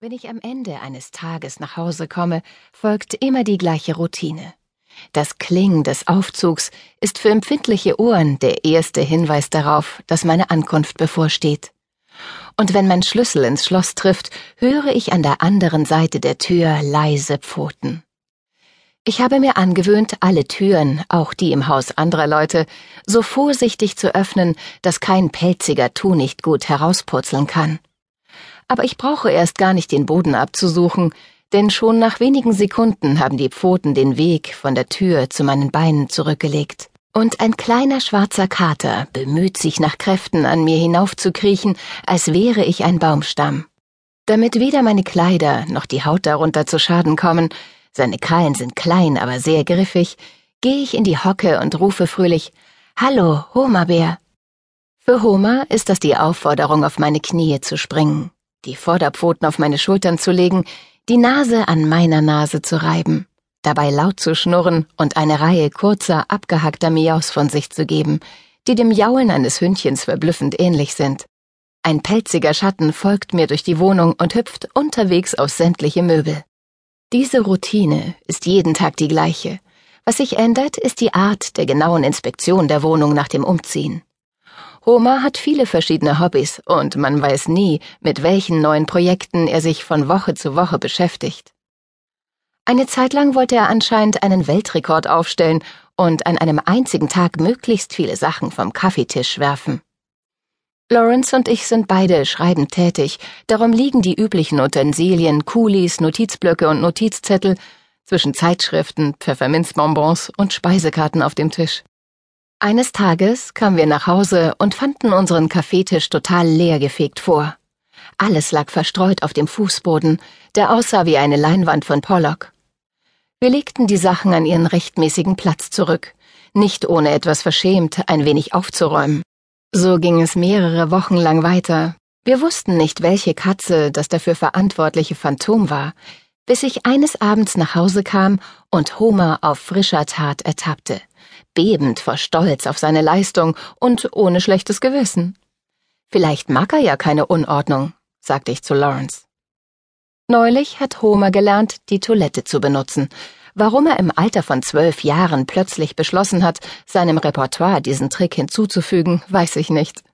Wenn ich am Ende eines Tages nach Hause komme, folgt immer die gleiche Routine. Das Klingen des Aufzugs ist für empfindliche Ohren der erste Hinweis darauf, dass meine Ankunft bevorsteht. Und wenn mein Schlüssel ins Schloss trifft, höre ich an der anderen Seite der Tür leise Pfoten. Ich habe mir angewöhnt, alle Türen, auch die im Haus anderer Leute, so vorsichtig zu öffnen, dass kein pelziger Tu nicht gut herauspurzeln kann aber ich brauche erst gar nicht den Boden abzusuchen, denn schon nach wenigen Sekunden haben die Pfoten den Weg von der Tür zu meinen Beinen zurückgelegt. Und ein kleiner schwarzer Kater bemüht sich nach Kräften an mir hinaufzukriechen, als wäre ich ein Baumstamm. Damit weder meine Kleider noch die Haut darunter zu Schaden kommen, seine Krallen sind klein, aber sehr griffig, gehe ich in die Hocke und rufe fröhlich Hallo, Homerbär. Für Homer ist das die Aufforderung, auf meine Knie zu springen die Vorderpfoten auf meine Schultern zu legen, die Nase an meiner Nase zu reiben, dabei laut zu schnurren und eine Reihe kurzer, abgehackter Miaus von sich zu geben, die dem Jaulen eines Hündchens verblüffend ähnlich sind. Ein pelziger Schatten folgt mir durch die Wohnung und hüpft unterwegs aus sämtliche Möbel. Diese Routine ist jeden Tag die gleiche. Was sich ändert, ist die Art der genauen Inspektion der Wohnung nach dem Umziehen. Homer hat viele verschiedene Hobbys und man weiß nie, mit welchen neuen Projekten er sich von Woche zu Woche beschäftigt. Eine Zeit lang wollte er anscheinend einen Weltrekord aufstellen und an einem einzigen Tag möglichst viele Sachen vom Kaffeetisch werfen. Lawrence und ich sind beide schreibend tätig, darum liegen die üblichen Utensilien, Kulis, Notizblöcke und Notizzettel zwischen Zeitschriften, Pfefferminzbonbons und Speisekarten auf dem Tisch. Eines Tages kamen wir nach Hause und fanden unseren Kaffeetisch total leergefegt vor. Alles lag verstreut auf dem Fußboden, der aussah wie eine Leinwand von Pollock. Wir legten die Sachen an ihren rechtmäßigen Platz zurück, nicht ohne etwas verschämt ein wenig aufzuräumen. So ging es mehrere Wochen lang weiter. Wir wussten nicht, welche Katze das dafür verantwortliche Phantom war, bis ich eines Abends nach Hause kam und Homer auf frischer Tat ertappte bebend vor Stolz auf seine Leistung und ohne schlechtes Gewissen. Vielleicht mag er ja keine Unordnung, sagte ich zu Lawrence. Neulich hat Homer gelernt, die Toilette zu benutzen. Warum er im Alter von zwölf Jahren plötzlich beschlossen hat, seinem Repertoire diesen Trick hinzuzufügen, weiß ich nicht.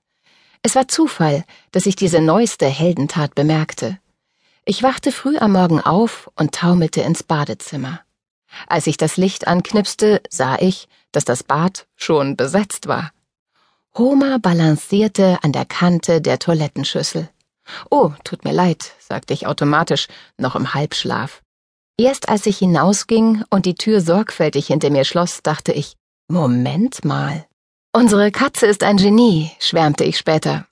Es war Zufall, dass ich diese neueste Heldentat bemerkte. Ich wachte früh am Morgen auf und taumelte ins Badezimmer. Als ich das Licht anknipste, sah ich, dass das Bad schon besetzt war. Homer balancierte an der Kante der Toilettenschüssel. Oh, tut mir leid, sagte ich automatisch, noch im Halbschlaf. Erst als ich hinausging und die Tür sorgfältig hinter mir schloss, dachte ich, Moment mal. Unsere Katze ist ein Genie, schwärmte ich später.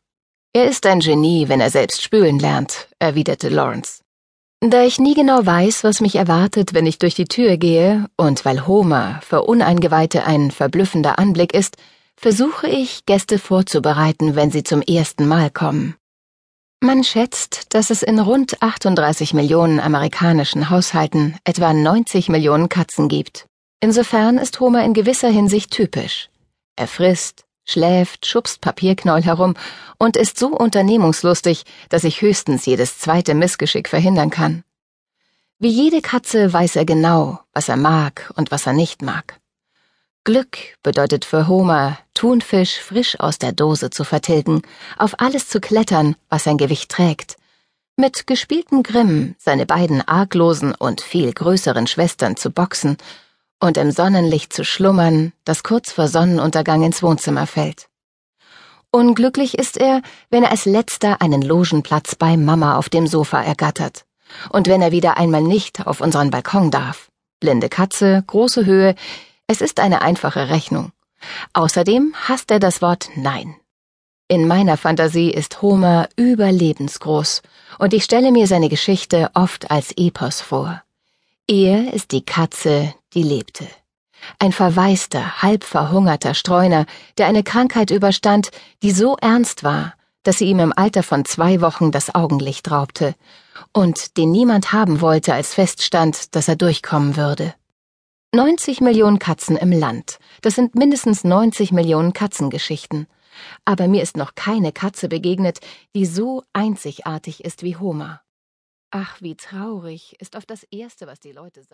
Er ist ein Genie, wenn er selbst spülen lernt, erwiderte Lawrence. Da ich nie genau weiß, was mich erwartet, wenn ich durch die Tür gehe, und weil Homer für Uneingeweihte ein verblüffender Anblick ist, versuche ich, Gäste vorzubereiten, wenn sie zum ersten Mal kommen. Man schätzt, dass es in rund 38 Millionen amerikanischen Haushalten etwa 90 Millionen Katzen gibt. Insofern ist Homer in gewisser Hinsicht typisch. Er frisst, schläft, schubst Papierknäuel herum und ist so unternehmungslustig, dass ich höchstens jedes zweite Missgeschick verhindern kann. Wie jede Katze weiß er genau, was er mag und was er nicht mag. Glück bedeutet für Homer, Thunfisch frisch aus der Dose zu vertilgen, auf alles zu klettern, was sein Gewicht trägt, mit gespieltem Grimm seine beiden arglosen und viel größeren Schwestern zu boxen und im Sonnenlicht zu schlummern, das kurz vor Sonnenuntergang ins Wohnzimmer fällt. Unglücklich ist er, wenn er als letzter einen Logenplatz bei Mama auf dem Sofa ergattert. Und wenn er wieder einmal nicht auf unseren Balkon darf. Blinde Katze, große Höhe, es ist eine einfache Rechnung. Außerdem hasst er das Wort Nein. In meiner Fantasie ist Homer überlebensgroß, und ich stelle mir seine Geschichte oft als Epos vor. Er ist die Katze, die lebte. Ein verwaister, halb verhungerter Streuner, der eine Krankheit überstand, die so ernst war, dass sie ihm im Alter von zwei Wochen das Augenlicht raubte, und den niemand haben wollte, als feststand, dass er durchkommen würde. 90 Millionen Katzen im Land, das sind mindestens 90 Millionen Katzengeschichten. Aber mir ist noch keine Katze begegnet, die so einzigartig ist wie Homer. Ach, wie traurig ist oft das Erste, was die Leute sagen.